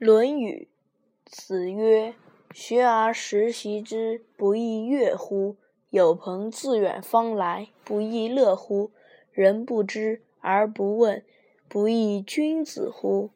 论语》子曰：“学而时习之，不亦说乎？有朋自远方来，不亦乐乎？人不知而不问，不亦君子乎？”